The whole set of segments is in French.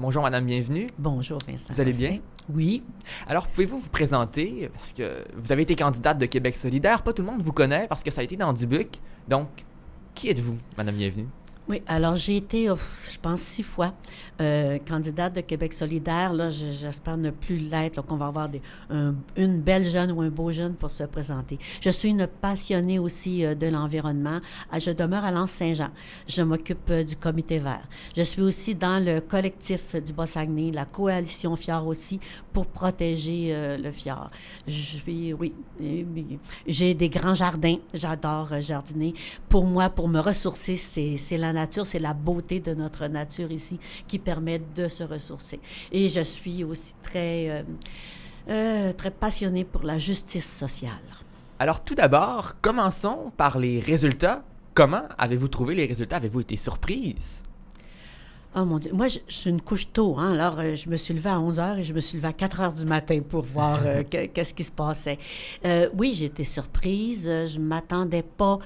Bonjour, madame, bienvenue. Bonjour, Vincent. Vous allez bien? Oui. Alors, pouvez-vous vous présenter? Parce que vous avez été candidate de Québec solidaire. Pas tout le monde vous connaît parce que ça a été dans Dubuc. Donc, qui êtes-vous, madame, bienvenue? Oui, alors j'ai été, oh, je pense, six fois euh, candidate de Québec solidaire. Là, j'espère ne plus l'être, qu'on va avoir des, une belle jeune ou un beau jeune pour se présenter. Je suis une passionnée aussi euh, de l'environnement. Ah, je demeure à Lens-Saint-Jean. Je m'occupe euh, du comité vert. Je suis aussi dans le collectif du Bas-Saguenay, la coalition Fjord aussi, pour protéger le fjord. Je suis, oui, j'ai des grands jardins. J'adore jardiner. Pour moi, pour me ressourcer, c'est la nature, c'est la beauté de notre nature ici qui permet de se ressourcer. Et je suis aussi très, euh, euh, très passionnée pour la justice sociale. Alors tout d'abord, commençons par les résultats. Comment avez-vous trouvé les résultats? Avez-vous été surprise? Oh mon Dieu, moi, je, suis une couche tôt. Hein? Alors, euh, je me suis levée à 11 h et je me suis levée à 4 h du matin pour voir qu'est-ce qui se passait. oui, j'ai été surprise. Je m'attendais pas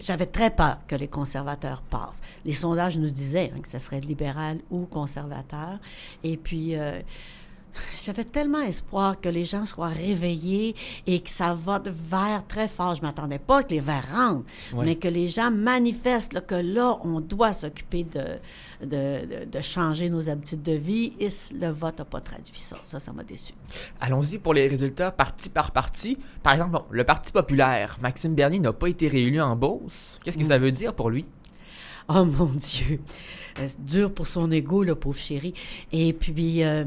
j'avais très peur que les conservateurs passent. Les sondages nous disaient hein, que ce serait libéral ou conservateur. Et puis, euh, j'avais tellement espoir que les gens soient réveillés et que ça vote vert très fort. Je m'attendais pas que les verts rentrent, mais que les gens manifestent que là, on doit s'occuper de, de, de, changer nos habitudes de vie. Et le vote n'a pas traduit ça. Ça, ça m'a déçu. Allons-y pour les résultats parti par parti. Par exemple, le Parti populaire, Maxime Bernier n'a pas été réélu en Beauce. Qu'est-ce que ça veut dire pour lui? Oh mon Dieu! Euh, dur pour son ego, le pauvre chéri. Et puis, euh,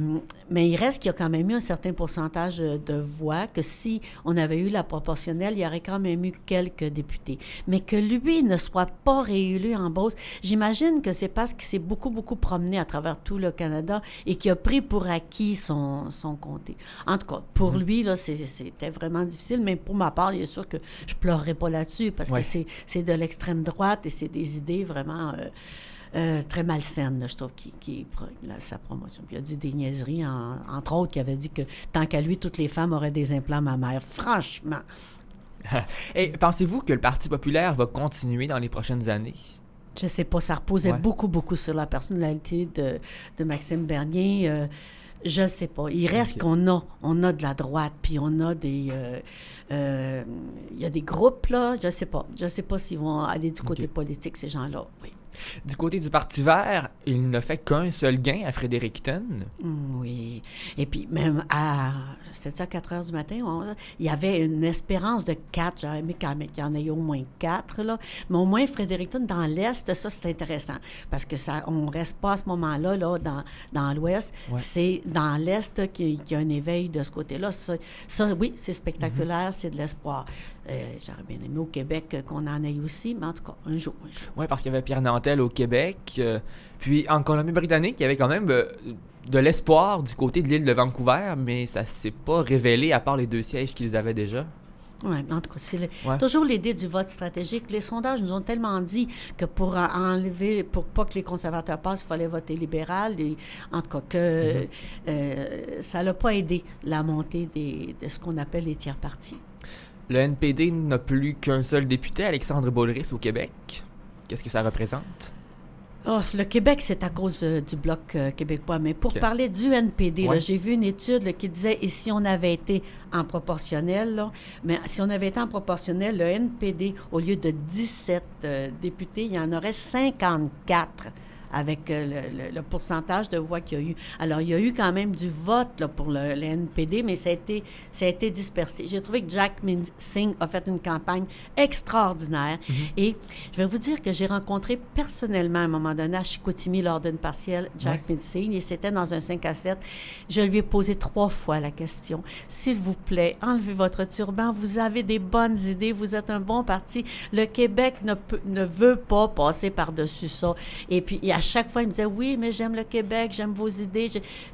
mais il reste qu'il y a quand même eu un certain pourcentage de voix, que si on avait eu la proportionnelle, il y aurait quand même eu quelques députés. Mais que lui ne soit pas réélu en Beauce, j'imagine que c'est parce qu'il s'est beaucoup, beaucoup promené à travers tout le Canada et qu'il a pris pour acquis son, son comté. En tout cas, pour mhm. lui, là, c'était vraiment difficile, mais pour ma part, il est sûr que je pleurerai pas là-dessus parce que c'est de l'extrême droite et c'est des idées vraiment... Euh, euh, très malsaine, je trouve, qui, qui sa promotion. Puis il a dit des niaiseries, entre autres, qui avait dit que tant qu'à lui, toutes les femmes auraient des implants mammaires. Franchement. Et pensez-vous que le Parti populaire va continuer dans les prochaines années? Je sais pas, ça reposait beaucoup, beaucoup sur la personnalité de, de Maxime Bernier. Euh, je sais pas. Il reste qu'on a, on a de la droite, puis on a des, euh, il y a des groupes là. Je sais pas. Je sais pas s'ils vont aller du côté politique ces gens-là. Oui. Du côté du Parti vert, il ne fait qu'un seul gain à Fredericton. Mm, oui. Et puis, même à 7 h 4 heures du matin, il y avait une espérance de 4. J'aurais aimé qu'il y en ait au moins 4. Là. Mais au moins, Fredericton, dans l'Est, ça, c'est intéressant. Parce que ça, on ne reste pas à ce moment-là là, dans, dans l'Ouest. C'est dans l'Est qu'il y a un éveil de ce côté-là. Ça, oui, c'est spectaculaire, mm-hmm. c'est de l'espoir. Euh, j'aurais bien aimé au Québec qu'on en ait aussi, mais en tout cas, un jour. Oui, parce qu'il y avait Pierre Au Québec. Euh, puis en Colombie-Britannique, il y avait quand même euh, de l'espoir du côté de l'île de Vancouver, mais ça s'est pas révélé à part les deux sièges qu'ils avaient déjà. Oui, en tout cas, c'est toujours l'idée du vote stratégique. Les sondages nous ont tellement dit que pour enlever, pour pas que les conservateurs passent, il fallait voter libéral. Et, en tout cas, que mm-hmm. ça n'a pas aidé la montée des, de ce qu'on appelle les tiers partis. Le NPD n'a plus qu'un seul député, Alexandre Boulris, au Québec. Qu'est-ce que ça représente? Oh, le Québec, c'est à cause euh, du Bloc euh, québécois. Mais pour parler du NPD, j'ai vu une étude qui disait, et si on avait été en proportionnel, mais si on avait été en proportionnel, le NPD, au lieu de 17 euh, députés, il y en aurait 54 avec euh, le, pourcentage de voix qu'il y a eu. Alors, il y a eu quand même du vote là, pour le, NPD, mais ça a, été, ça a été dispersé. J'ai trouvé que Jack Singh a fait une campagne extraordinaire. Mm-hmm. Et je vais vous dire que j'ai rencontré personnellement à un moment donné à Chicoutimi lors d'une partielle Jack ouais. et c'était dans un 5 à 7. Je lui ai posé trois fois la question. S'il vous plaît, enlevez votre turban. Vous avez des bonnes idées. Vous êtes un bon parti. Le Québec ne, peut, ne veut pas passer par-dessus ça. Et puis, il y a chaque fois, il me disait Oui, mais j'aime le Québec, j'aime vos idées.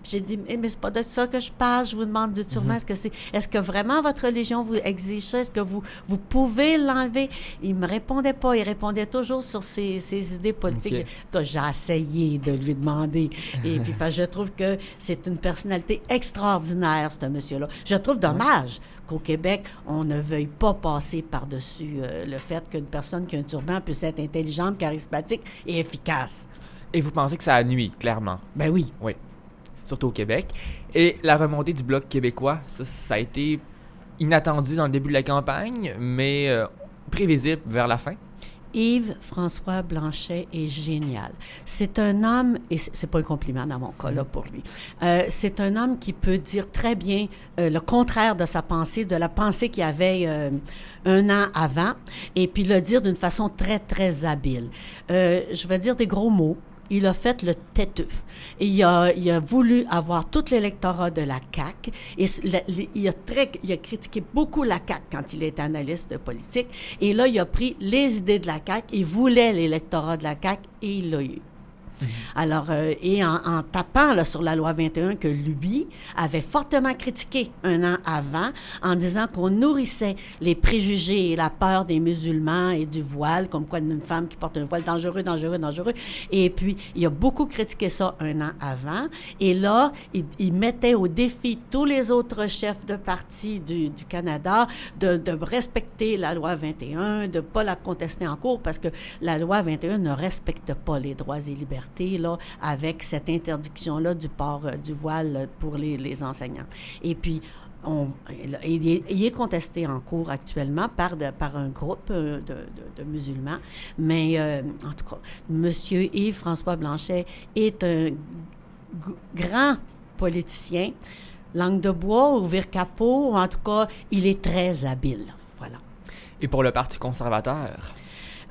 J'ai dit eh, Mais c'est pas de ça que je parle. Je vous demande du turban. Mm-hmm. Est-ce que c'est, est-ce que vraiment votre religion vous exige ça? Est-ce que vous, vous pouvez l'enlever? Il me répondait pas. Il répondait toujours sur ses, ses idées politiques. J'ai essayé de lui demander. Et puis, parce que je trouve que c'est une personnalité extraordinaire, ce monsieur-là. Je trouve dommage qu'au Québec, on ne veuille pas passer par-dessus euh, le fait qu'une personne qui a un turban puisse être intelligente, charismatique et efficace. Et vous pensez que ça a nuit, clairement? Ben oui. Oui. Surtout au Québec. Et la remontée du Bloc québécois, ça, ça a été inattendu dans le début de la campagne, mais euh, prévisible vers la fin. Yves-François Blanchet est génial. C'est un homme, et c'est pas un compliment dans mon cas là pour lui, euh, c'est un homme qui peut dire très bien euh, le contraire de sa pensée, de la pensée qu'il avait euh, un an avant, et puis le dire d'une façon très, très habile. je vais dire des gros mots, il a fait le têteux. Il a, il a voulu avoir tout l'électorat de la CAQ. Et il, a très, il a critiqué beaucoup la CAQ quand il était analyste politique. Et là, il a pris les idées de la CAQ. Il voulait l'électorat de la CAQ et il l'a eu. Mhm. Alors, euh, et en, tapant là, sur la loi 21 que lui avait fortement critiqué un an avant, en disant qu'on nourrissait les préjugés et la peur des musulmans et du voile, comme quoi une femme qui porte un voile dangereux, dangereux, dangereux. Et puis, il a beaucoup critiqué ça un an avant. Et là, il, mettait au défi tous les autres chefs de parti du, du Canada de, de, respecter la loi 21, de ne pas la contester en cours, parce que la loi 21 ne respecte pas les droits et libertés là, avec cette interdiction-là du port euh, du voile pour les, les enseignants. Et puis, on, il, est, contesté en cours actuellement par, de, par un groupe euh, de, de, musulmans, mais euh, en tout cas, M. Yves-François Blanchet est un grand politicien, langue de bois ou capot, en tout cas, il est très habile. Voilà. Et pour le Parti conservateur?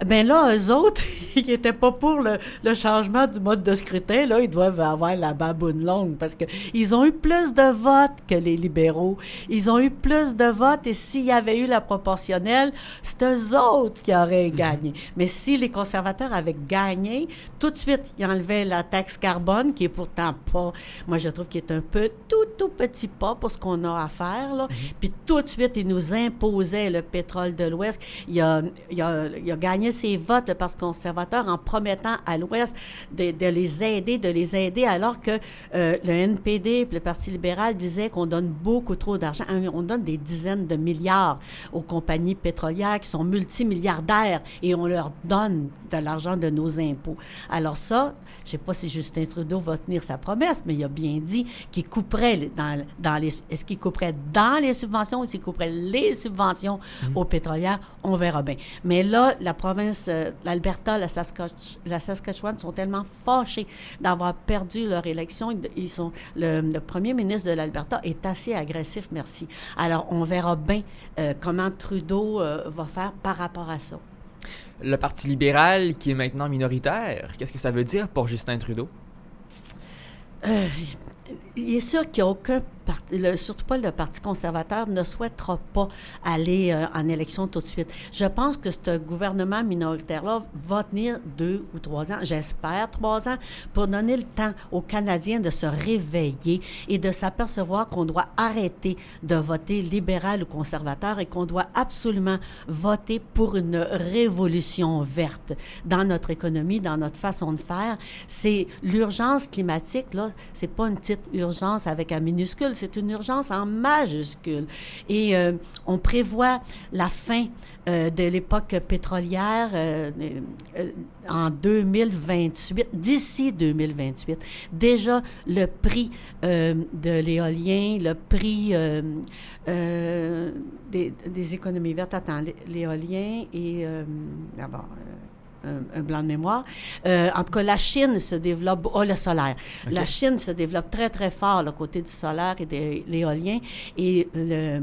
Ben là, eux autres, ils n'étaient pas pour le, le, changement du mode de scrutin. Là, ils doivent avoir la baboune longue parce qu'ils ont eu plus de votes que les libéraux. Ils ont eu plus de votes et s'il y avait eu la proportionnelle, c'est eux autres qui auraient mhm. gagné. Mais si les conservateurs avaient gagné, tout de suite, ils enlevaient la taxe carbone, qui est pourtant pas, moi je trouve qu'il est un peu tout, tout petit pas pour ce qu'on a à faire. Là. Mhm. Puis tout de suite, ils nous imposaient le pétrole de l'Ouest. Il a, il, a, il a gagné ses votes, le Parti conservateur, en promettant à l'Ouest de, les aider, de les aider, alors que euh, le NPD le Parti libéral disaient qu'on donne beaucoup trop d'argent. Hein, on donne des dizaines de milliards aux compagnies pétrolières qui sont multimilliardaires et on leur donne de l'argent de nos impôts. Alors ça, je ne sais pas si Justin Trudeau va tenir sa promesse, mais il a bien dit qu'il couperait dans, dans les... Est-ce qu'il couperait dans les subventions ou s'il couperait les subventions mmh. aux pétrolières? On verra bien. Mais là, la province euh, l'Alberta, la, Saskatchewan sont tellement fâchés d'avoir perdu leur élection. Ils sont, le, premier ministre de l'Alberta est assez agressif, merci. Alors, on verra bien euh, comment Trudeau euh, va faire par rapport à ça. Le Parti libéral, qui est maintenant minoritaire, qu'est-ce que ça veut dire pour Justin Trudeau? Il est sûr qu'il n'y a aucun surtout pas le Parti conservateur, ne souhaitera pas aller euh, en élection tout de suite. Je pense que ce gouvernement minoritaire-là va tenir deux ou trois ans, j'espère trois ans, pour donner le temps aux Canadiens de se réveiller et de s'apercevoir qu'on doit arrêter de voter libéral ou conservateur et qu'on doit absolument voter pour une révolution verte dans notre économie, dans notre façon de faire. C'est l'urgence climatique, là, c'est pas une petite urgence avec un minuscule, c'est une urgence en majuscule. Et euh, on prévoit la fin euh, de l'époque pétrolière euh, en 2028, d'ici 2028. Déjà, le prix de l'éolien, le prix des, économies vertes, attends, l'éolien et... un, blanc de mémoire. Euh, en tout cas, la Chine se développe, oh, le solaire. La Chine se développe très, très fort, le côté du solaire et de l'éolien. Et le,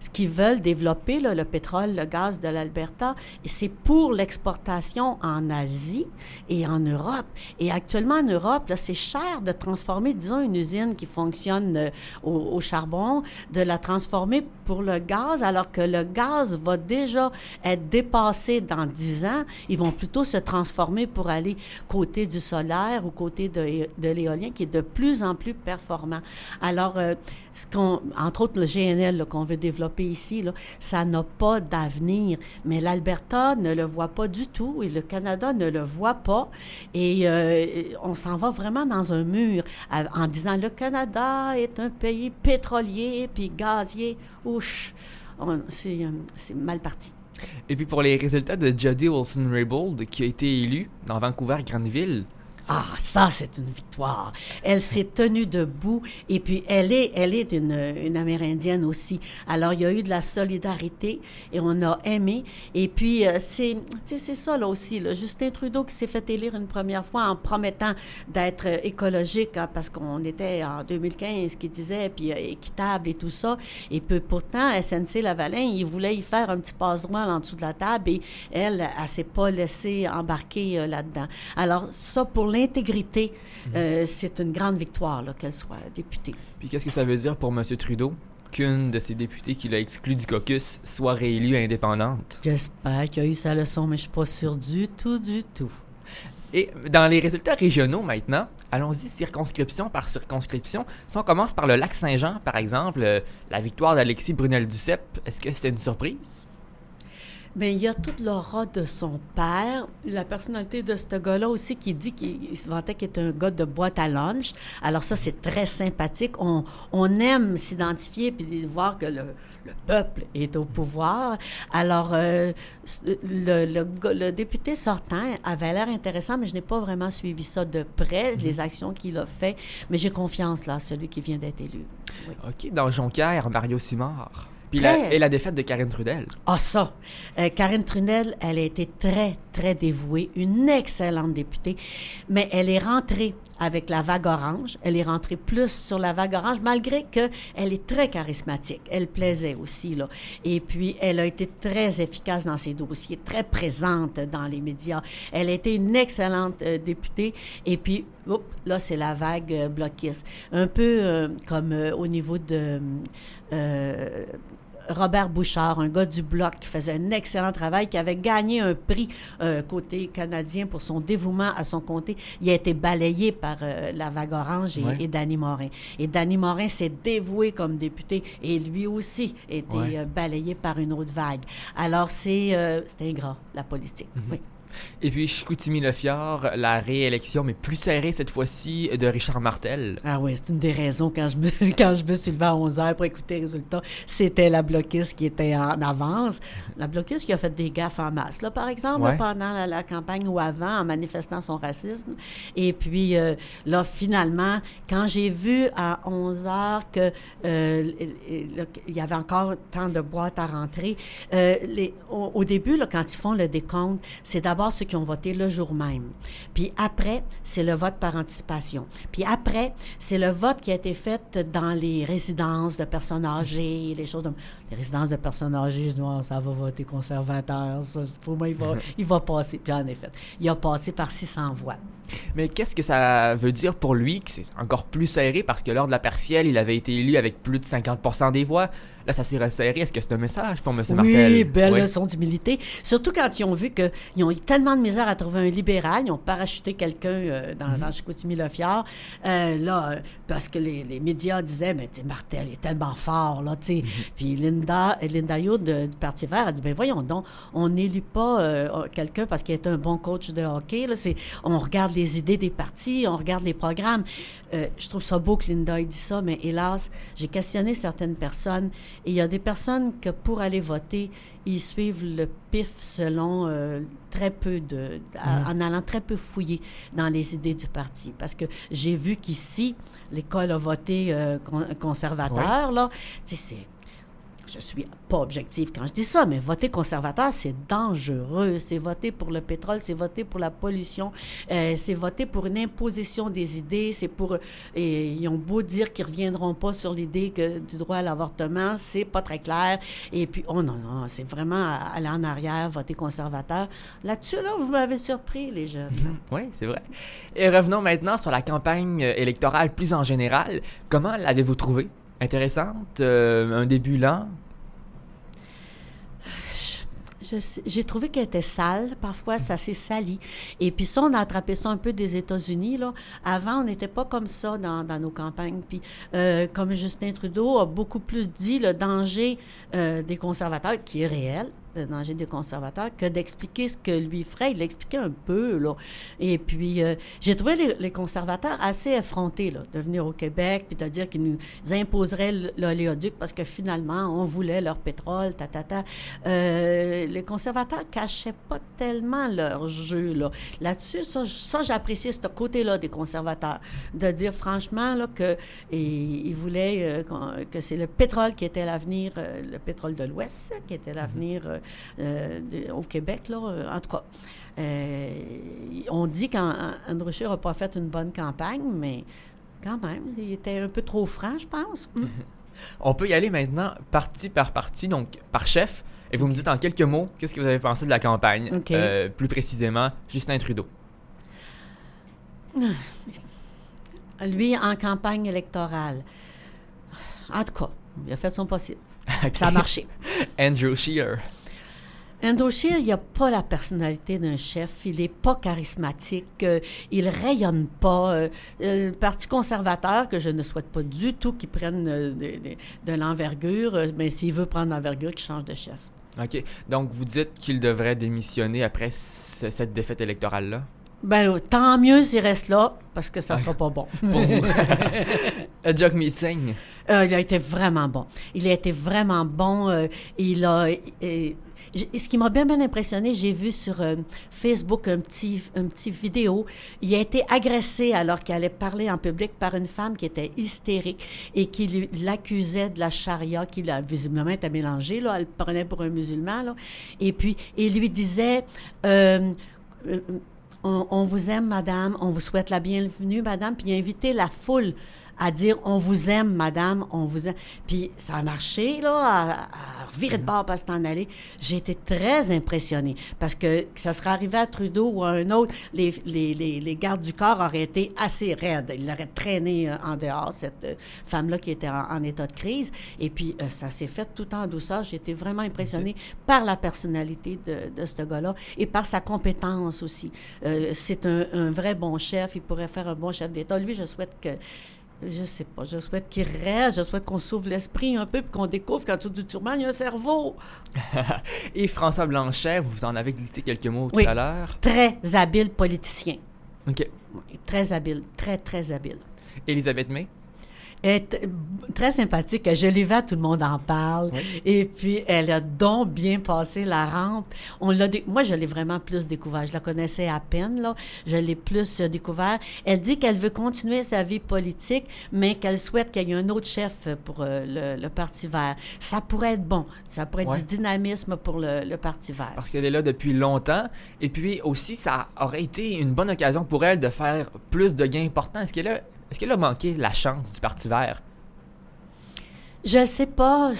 ce qu'ils veulent développer, là, le pétrole, le gaz de l'Alberta, c'est pour l'exportation en Asie et en Europe. Et actuellement, en Europe, c'est cher de transformer, disons, une usine qui fonctionne euh, au, au charbon, de la transformer pour le gaz, alors que le gaz va déjà être dépassé dans 10 ans. Ils vont plutôt se transformer pour aller côté du solaire ou côté de, l'éolien qui est de plus en plus performant. Alors, euh, ce qu'on, entre autres le GNL qu'on veut développer ici, ça n'a pas d'avenir. Mais l'Alberta ne le voit pas du tout et le Canada ne le voit pas. Et euh, on s'en va vraiment dans un mur en disant le Canada est un pays pétrolier puis gazier. Ouch, euh, c'est mal parti. Et puis pour les résultats de Jody Wilson-Raybould, qui a été élu dans Vancouver-Granville, Ah, ça, c'est une victoire. Elle s'est tenue debout et puis elle est, elle est une, une, Amérindienne aussi. Alors, il y a eu de la solidarité et on a aimé. Et puis, euh, c'est, c'est ça là aussi. Là. Justin Trudeau qui s'est fait élire une première fois en promettant d'être écologique hein, parce qu'on était en 2015 qui disait puis euh, équitable et tout ça. Et puis pourtant, SNC Lavalin, il voulait y faire un petit passe-droit en dessous de la table et elle, elle, elle s'est pas laissée embarquer euh, là-dedans. Alors, ça, pour l'intégrité, euh, c'est une grande victoire qu'elle soit députée. Puis qu'est-ce que ça veut dire pour M. Trudeau? qu'une de ses députés qui l'a exclu du caucus soit réélue indépendante? J'espère qu'il a eu sa leçon, mais je suis pas sûr du tout, du tout. Et dans les résultats régionaux maintenant, allons-y circonscription par circonscription. Si on commence par le lac Saint-Jean, par exemple, euh, la victoire d'Alexis Brunel-Duceppe, est-ce que c'était une surprise? Mais il y a toute l'aura de son père, la personnalité de ce gars-là aussi qui dit qu'il se vantait qu'il est un gars de boîte à lunch. Alors ça, c'est très sympathique. On, on aime s'identifier puis voir que le, le, peuple est au pouvoir. Alors, euh, le, le, le, député sortant avait l'air intéressant, mais je n'ai pas vraiment suivi ça de près, les actions qu'il a fait. Mais j'ai confiance, là, celui qui vient d'être élu. OK. Dans Jonquière, Mario Simard et la défaite de Karine Trudel. Ah, ça. Euh, Karine Trudel, elle a été très, très dévouée, une excellente députée, mais elle est rentrée avec la vague orange. Elle est rentrée plus sur la vague orange, malgré qu'elle est très charismatique. Elle plaisait aussi, là. Et puis, elle a été très efficace dans ses dossiers, très présente dans les médias. Elle a été une excellente euh, députée. Et puis, là, c'est la vague euh, bloquiste. Un peu euh, comme au niveau de Robert Bouchard, un gars du Bloc qui faisait un excellent travail, qui avait gagné un prix euh, côté canadien pour son dévouement à son comté. Il a été balayé par euh, la vague orange et, Danny Morin. Et Danny Morin s'est dévoué comme député et lui aussi a été euh, balayé par une autre vague. Alors, c'est ingrat, la politique. Mhm. Oui. Et puis Chicoutimi-Le Fjord, la réélection, mais plus serrée cette fois-ci, de Richard Martel. Ah oui, c'est une des raisons quand je me, quand je me suis levé à 11 h pour écouter les résultats. C'était la bloquiste qui était en avance. La bloquiste qui a fait des gaffes en masse, là, par exemple, pendant la, campagne ou avant, en manifestant son racisme. Et puis, euh, là, finalement, quand j'ai vu à 11 h que euh, il y avait encore tant de boîtes à rentrer, euh, les, au, au, début, là, quand ils font le décompte, c'est ceux qui ont voté le jour même. Puis après, c'est le vote par anticipation. Puis après, c'est le vote qui a été fait dans les résidences de personnes âgées, les choses les résidences de personnes âgées, je dis, ça va voter conservateur, ça, pour moi, il va, il va passer. Puis en effet, il a passé par 600 voix. Mais qu'est-ce que ça veut dire pour lui, que c'est encore plus serré, parce que lors de la partielle, il avait été élu avec plus de 50 des voix. Là, ça s'est resserré. Est-ce que c'est un message pour M. Martel? Oui, belle leçon d'humilité. Surtout quand ils ont vu qu'ils ont eu tellement de misère à trouver un libéral. Ils ont parachuté quelqu'un euh, dans, mm -hmm. chicoutimi le euh, là, euh, parce que les, les, médias disaient, mais Martel est tellement fort, là, tu sais. Mhm. Puis Linda, Linda Yo du Parti vert a dit, ben voyons donc, on n'élit pas euh, quelqu'un parce qu'il est un bon coach de hockey. Là, on regarde les idées des partis, on regarde les programmes. Euh, je trouve ça beau que Linda ait dit ça, mais hélas, j'ai questionné certaines personnes et il y a des personnes que pour aller voter, ils suivent le pif selon euh, très peu de, mm. en allant très peu fouiller dans les idées du parti. Parce que j'ai vu qu'ici, l'école a voté euh, conservateur, là. Tu sais, c'est je suis pas objective quand je dis ça, mais voter conservateur, c'est dangereux. C'est voter pour le pétrole, c'est voter pour la pollution, euh, c'est voter pour une imposition des idées, c'est pour... Et ils ont beau dire qu'ils reviendront pas sur l'idée que du droit à l'avortement, c'est pas très clair. Et puis, oh non, non, c'est vraiment aller en arrière, voter conservateur. Là-dessus, là, vous m'avez surpris, les jeunes. oui, c'est vrai. Et revenons maintenant sur la campagne électorale plus en général. Comment l'avez-vous trouvée? Intéressante, euh, un début lent? J'ai trouvé qu'elle était sale. Parfois, ça s'est sali. Et puis ça, on a attrapé ça un peu des États-Unis. Avant, on n'était pas comme ça dans, nos campagnes. Puis, euh, comme Justin Trudeau a beaucoup plus dit, le danger euh, des conservateurs, qui est réel, danger des conservateurs, que d'expliquer ce que lui ferait. Il l'expliquait un peu, là. Et puis, euh, j'ai trouvé les, conservateurs assez effrontés, là, de venir au Québec, puis de dire qu'ils nous imposeraient l'oléoduc parce que finalement, on voulait leur pétrole, ta, ta, ta. Euh, les conservateurs cachaient pas tellement leur jeu, là. Là-dessus, ça, ça j'apprécie ce côté-là des conservateurs, de dire franchement, là, que ils voulaient euh, que c'est le pétrole qui était l'avenir, le pétrole de l'Ouest qui était l'avenir euh, au Québec, là, euh, en tout cas. Euh, on dit qu'Andrew Scheer n'a pas fait une bonne campagne, mais quand même, il était un peu trop franc, je pense. On peut y aller maintenant partie par partie, donc par chef. Et vous me dites en quelques mots qu'est-ce que vous avez pensé de la campagne, plus précisément Justin Trudeau. Lui, en campagne électorale, en tout cas, il a fait son possible. Ça a marché. Andrew Scheer. Scheer, il n'a pas la personnalité d'un chef. Il n'est pas charismatique. il euh, il rayonne pas. Euh, euh, le Parti conservateur, que je ne souhaite pas du tout qu'il prenne de, l'envergure, mais s'il veut prendre l'envergure, qu'il change de chef. OK. Donc, vous dites qu'il devrait démissionner après cette défaite électorale-là? Ben, tant mieux s'il reste là, parce que ça ne sera pas bon. Pour vous. Jack Meeting. il a été vraiment bon. Il a été vraiment bon. il a ce qui m'a bien, bien impressionné, j'ai vu sur euh, Facebook un petit, un petit vidéo. Il a été agressé alors qu'il allait parler en public par une femme qui était hystérique et qui l'accusait de la charia, qui a, visiblement était mélangée, là. Elle prenait pour un musulman, là. Et puis, il lui disait... Euh, euh, on, vous aime, madame, on vous souhaite la bienvenue, madame, puis invité la foule à dire on vous aime, madame, on vous aime. Puis ça a marché, là, à, à virer de bord parce t'en aller. J'ai été très impressionnée parce que, ça serait arrivé à Trudeau ou à un autre, les, les, les, les gardes du corps auraient été assez raides. Ils l'auraient traîné euh, en dehors, cette euh, femme-là qui était en, état de crise. Et puis, euh, ça s'est fait tout en douceur. J'ai été vraiment impressionnée par la personnalité de, de ce gars-là et par sa compétence aussi. c'est un, un vrai bon chef. Il pourrait faire un bon chef d'État. Lui, je souhaite que je sais pas. Je souhaite qu'il reste. Je souhaite qu'on s'ouvre l'esprit un peu puis qu'on découvre qu'en dessous du turban, il y a un cerveau. Et François Blanchet, vous en avez glissé quelques mots tout à l'heure. Très habile politicien. OK. Très habile. Très, très habile. Elisabeth May? Est très sympathique. Je l'ai vu, tout le monde en parle. Et puis, elle a donc bien passé la rampe. On l'a Moi, je l'ai vraiment plus découvert. Je la connaissais à peine, là. Je l'ai plus euh, découvert. Elle dit qu'elle veut continuer sa vie politique, mais qu'elle souhaite qu'il y ait un autre chef pour euh, le, Parti vert. Ça pourrait être bon. Ça pourrait être du dynamisme pour le, Parti vert. Parce qu'elle est là depuis longtemps. Et puis aussi, ça aurait été une bonne occasion pour elle de faire plus de gains importants. Est-ce qu'elle a est-ce qu'elle a manqué la chance du Parti vert? Je sais pas.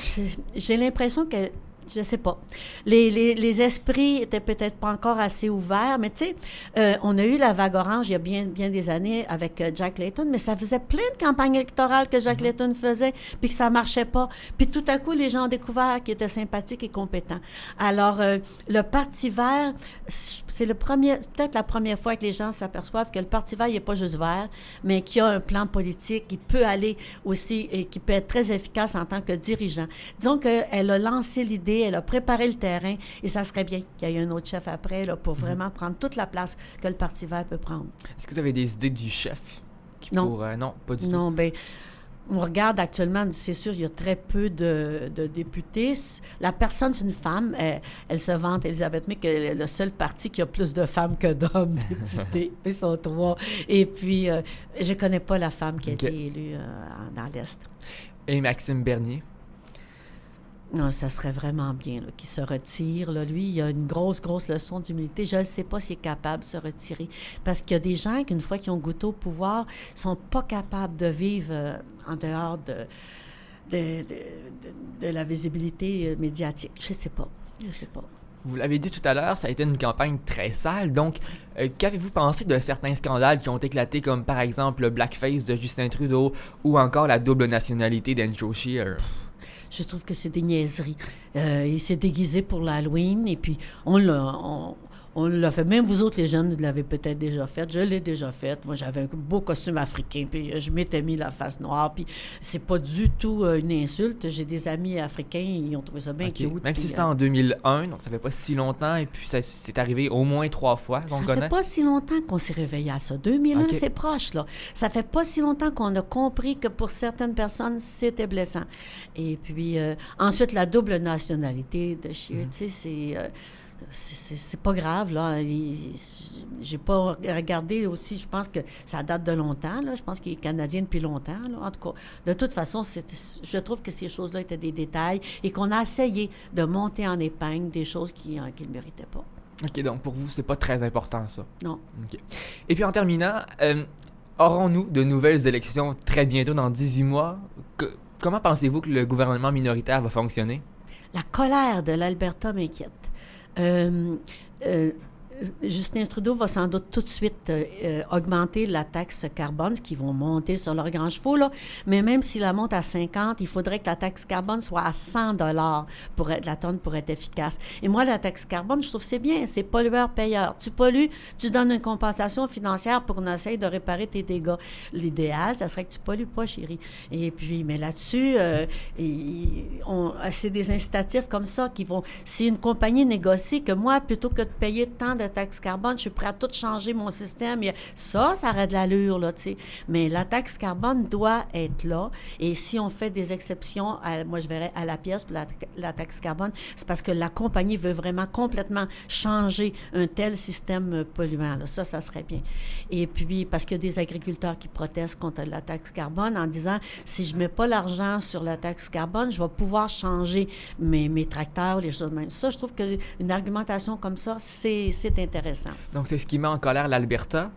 J'ai l'impression que je sais pas. Les, les, les esprits étaient peut-être pas encore assez ouverts, mais tu sais, euh, on a eu la vague orange il y a bien, bien des années avec euh, Jack Layton, mais ça faisait plein de campagnes électorales que Jack mm-hmm. Layton faisait, puis que ça marchait pas. Puis tout à coup, les gens ont découvert qu'il était sympathique et compétent. Alors, euh, le Parti vert, c'est le premier, peut-être la première fois que les gens s'aperçoivent que le Parti vert, il n'est pas juste vert, mais qu'il a un plan politique qui peut aller aussi et qui peut être très efficace en tant que dirigeant. Disons qu'elle a lancé l'idée elle a préparé le terrain et ça serait bien qu'il y ait un autre chef après là, pour mhm. vraiment prendre toute la place que le Parti vert peut prendre. Est-ce que vous avez des idées du chef? non. non, pas du tout. Non, bien, on regarde actuellement, c'est sûr, il y a très peu de, députés. La personne, c'est une femme. Elle, se vante, Elisabeth Mick, est le seul parti qui a plus de femmes que d'hommes députés. Ils sont trois. Et puis, euh, je ne connais pas la femme qui a été élue euh, dans l'Est. Et Maxime Bernier? Non, ça serait vraiment bien qu'il se retire. Lui, il a une grosse, grosse leçon d'humilité. Je ne sais pas s'il est capable de se retirer. Parce qu'il y a des gens qui, une fois qu'ils ont goûté au pouvoir, sont pas capables de vivre euh, en dehors de, de, de, la visibilité euh, médiatique. Je ne sais pas. Je sais pas. Vous l'avez dit tout à l'heure, ça a été une campagne très sale. Donc, euh, qu'avez-vous pensé de certains scandales qui ont éclaté, comme par exemple le blackface de Justin Trudeau ou encore la double nationalité d'Andrew Scheer? Je trouve que c'est des niaiseries. Euh, il s'est déguisé pour l'Halloween et puis on l'a. On l'a fait. Même vous autres, les jeunes, vous l'avez peut-être déjà fait. Je l'ai déjà fait. Moi, j'avais un beau costume africain, puis euh, je m'étais mis la face noire. Puis c'est pas du tout euh, une insulte. J'ai des amis africains, ils ont trouvé ça bien cute. Même si c'était en 2001, donc ça fait pas si longtemps, et puis ça c'est arrivé au moins trois fois Ça connaît. fait pas si longtemps qu'on s'est réveillé à ça. 2001, Ok. c'est proche, là. Ça fait pas si longtemps qu'on a compris que pour certaines personnes, c'était blessant. Et puis, euh, ensuite, la double nationalité de Shear, tu sais, c'est... euh, c'est- pas grave, là. J'ai pas regardé aussi, je pense que ça date de longtemps, là. Je pense qu'il est canadien depuis longtemps, là. En tout cas, de toute façon, je trouve que ces choses-là étaient des détails et qu'on a essayé de monter en épingle des choses qui ne méritaient pas. Ok, donc pour vous, c'est pas très important ça? Non. Ok. Et puis en terminant, euh, aurons-nous de nouvelles élections très bientôt dans 18 mois? Que- Comment pensez-vous que le gouvernement minoritaire va fonctionner? La colère de l'Alberta m'inquiète. Euh, euh, Justin Trudeau va sans doute tout de suite euh, euh, augmenter la taxe carbone, ce qu'ils vont monter sur leurs grands chevaux, là. Mais même s'il la monte à 50, il faudrait que la taxe carbone soit à 100 dollars pour être, la tonne pour être efficace. Et moi, la taxe carbone, je trouve que c'est bien, c'est pollueur-payeur. Tu pollues, tu donnes une compensation financière pour qu'on essaye de réparer tes dégâts. L'idéal, ça serait que tu pollues pas, chérie. Et puis, mais là-dessus, euh, c'est des incitatifs comme ça qui vont. Si une compagnie négocie que moi, plutôt que de payer tant de taxes carbone, je suis prêt à tout changer mon système, ça, ça aurait de l'allure, là, tu sais. Mais la taxe carbone doit être là. Et si on fait des exceptions, moi, je verrais à la pièce pour la, taxe carbone, c'est parce que la compagnie veut vraiment complètement changer un tel système euh, polluant. Là. Ça, ça serait bien. Et puis, parce qu'il y a des agriculteurs qui protestent contre la taxe carbone en disant, si je mets pas l'argent sur la taxe carbone, je vais pouvoir changer mes, mes tracteurs, les choses même. Ça, je trouve qu'une argumentation comme ça, c'est c'est intéressant. Donc c'est ce qui met en colère l'Alberta?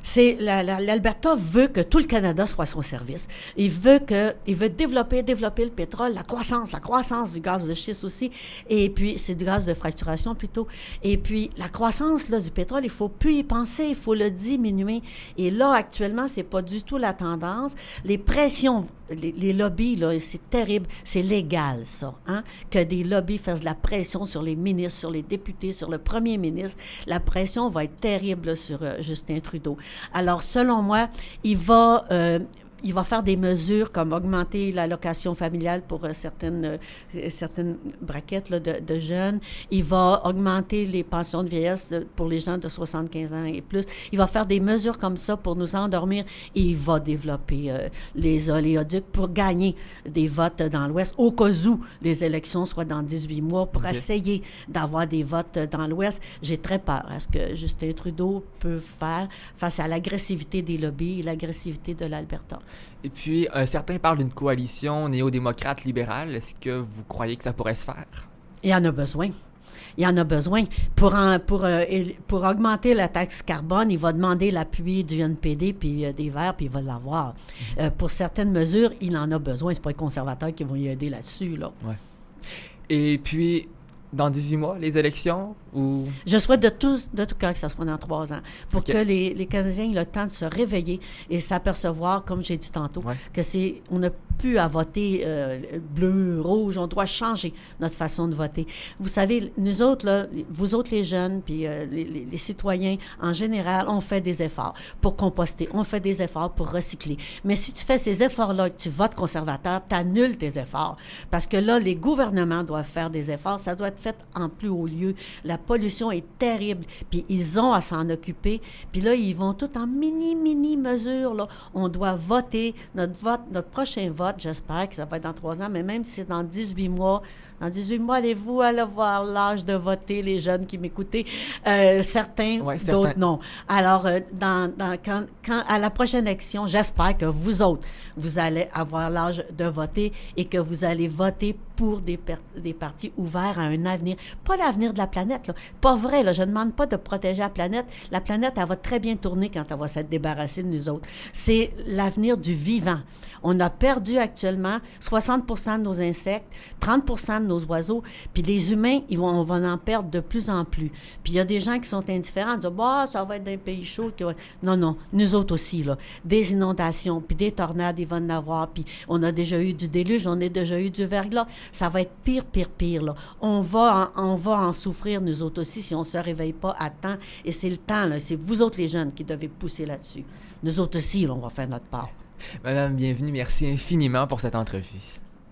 C'est la- la- l'Alberta veut que tout le Canada soit à son service. Il veut que, il veut développer, développer le pétrole, la croissance, la croissance du gaz de schiste aussi. Et puis c'est du gaz de fracturation plutôt. Et puis la croissance là du pétrole, il faut plus y penser, il faut le diminuer. Et là actuellement, c'est pas du tout la tendance. Les pressions, les, lobbies là, c'est terrible, c'est légal ça, hein, que des lobbies fassent la pression sur les ministres, sur les députés, sur le premier ministre. La pression va être terrible sur euh, Justin Trudeau. Alors, selon moi, il va, euh, il va faire des mesures comme augmenter l'allocation familiale pour euh, certaines, euh, certaines braquettes là, de, de jeunes. Il va augmenter les pensions de vieillesse de- pour les gens de 75 ans et plus. Il va faire des mesures comme ça pour nous endormir et il va développer euh, les oléoducs pour gagner des votes dans l'Ouest au cas où les élections soient dans 18 mois pour essayer d'avoir des votes dans l'Ouest. J'ai très peur à ce que Justin Trudeau peut faire face à l'agressivité des lobbies et l'agressivité de l'Alberta. Et puis euh, certains parlent d'une coalition néo-démocrate libérale. Est-ce que vous croyez que ça pourrait se faire? Il y en a besoin. Il y en a besoin. Pour, en- pour, euh, pour augmenter la taxe carbone, il va demander l'appui du NPD puis euh, des Verts, puis il va l'avoir. Euh, pour certaines mesures, il en a besoin. C'est pas les conservateurs qui vont y aider là-dessus. Là. Et puis dans 18 mois, les élections ou? Je souhaite de tout, de tout cœur que ça soit dans trois ans, pour que les, les Canadiens aient le temps de se réveiller et s'apercevoir, comme j'ai dit tantôt, Ouais. que c'est on n'a plus à voter euh, bleu, rouge, on doit changer notre façon de voter. Vous savez, nous autres, là, vous autres les jeunes, puis euh, les, les- les citoyens en général, on fait des efforts pour composter, on fait des efforts pour recycler. Mais si tu fais ces efforts-là, que tu votes conservateur, tu annules tes efforts. Parce que là, les gouvernements doivent faire des efforts, ça doit être fait en plus haut lieu. La pollution est terrible, puis ils ont à s'en occuper. Puis là, ils vont tout en mini, mini mesures. Là. On doit voter. Notre vote, notre prochain vote, j'espère que ça va être dans trois ans, mais même si c'est dans 18 mois, dans 18 mois, allez-vous aller voir l'âge de voter, les jeunes qui m'écoutaient? Euh, certains, Ouais, d'autres certains. non. Alors, euh, dans, dans- quand, quand, à la prochaine élection, j'espère que vous autres, vous allez avoir l'âge de voter et que vous allez voter pour des, per- des partis ouverts à un avenir. Pas l'avenir de la planète, là. Pas vrai, là. Je ne demande pas de protéger la planète. La planète, elle va très bien tourner quand elle va s'être débarrassée de nous autres. C'est l'avenir du vivant. On a perdu actuellement 60 de nos insectes, 30 de nos oiseaux, puis les humains, ils vont, on va en perdre de plus en plus. Puis il y a des gens qui sont indifférents, ils disent bah, ça va être d'un pays chaud. qui va- Non, non, nous autres aussi, là. Des inondations, puis des tornades, il va en avoir, puis on a déjà eu du déluge, on a déjà eu du verglas. ça va être pire, pire, pire. Là. On, va en, on va en souffrir, nous autres aussi, si on ne se réveille pas à temps. Et c'est le temps, c'est vous autres les jeunes qui devez pousser là-dessus. Nous autres aussi, on va faire notre part. Madame, bienvenue. Merci infiniment pour cette entrevue.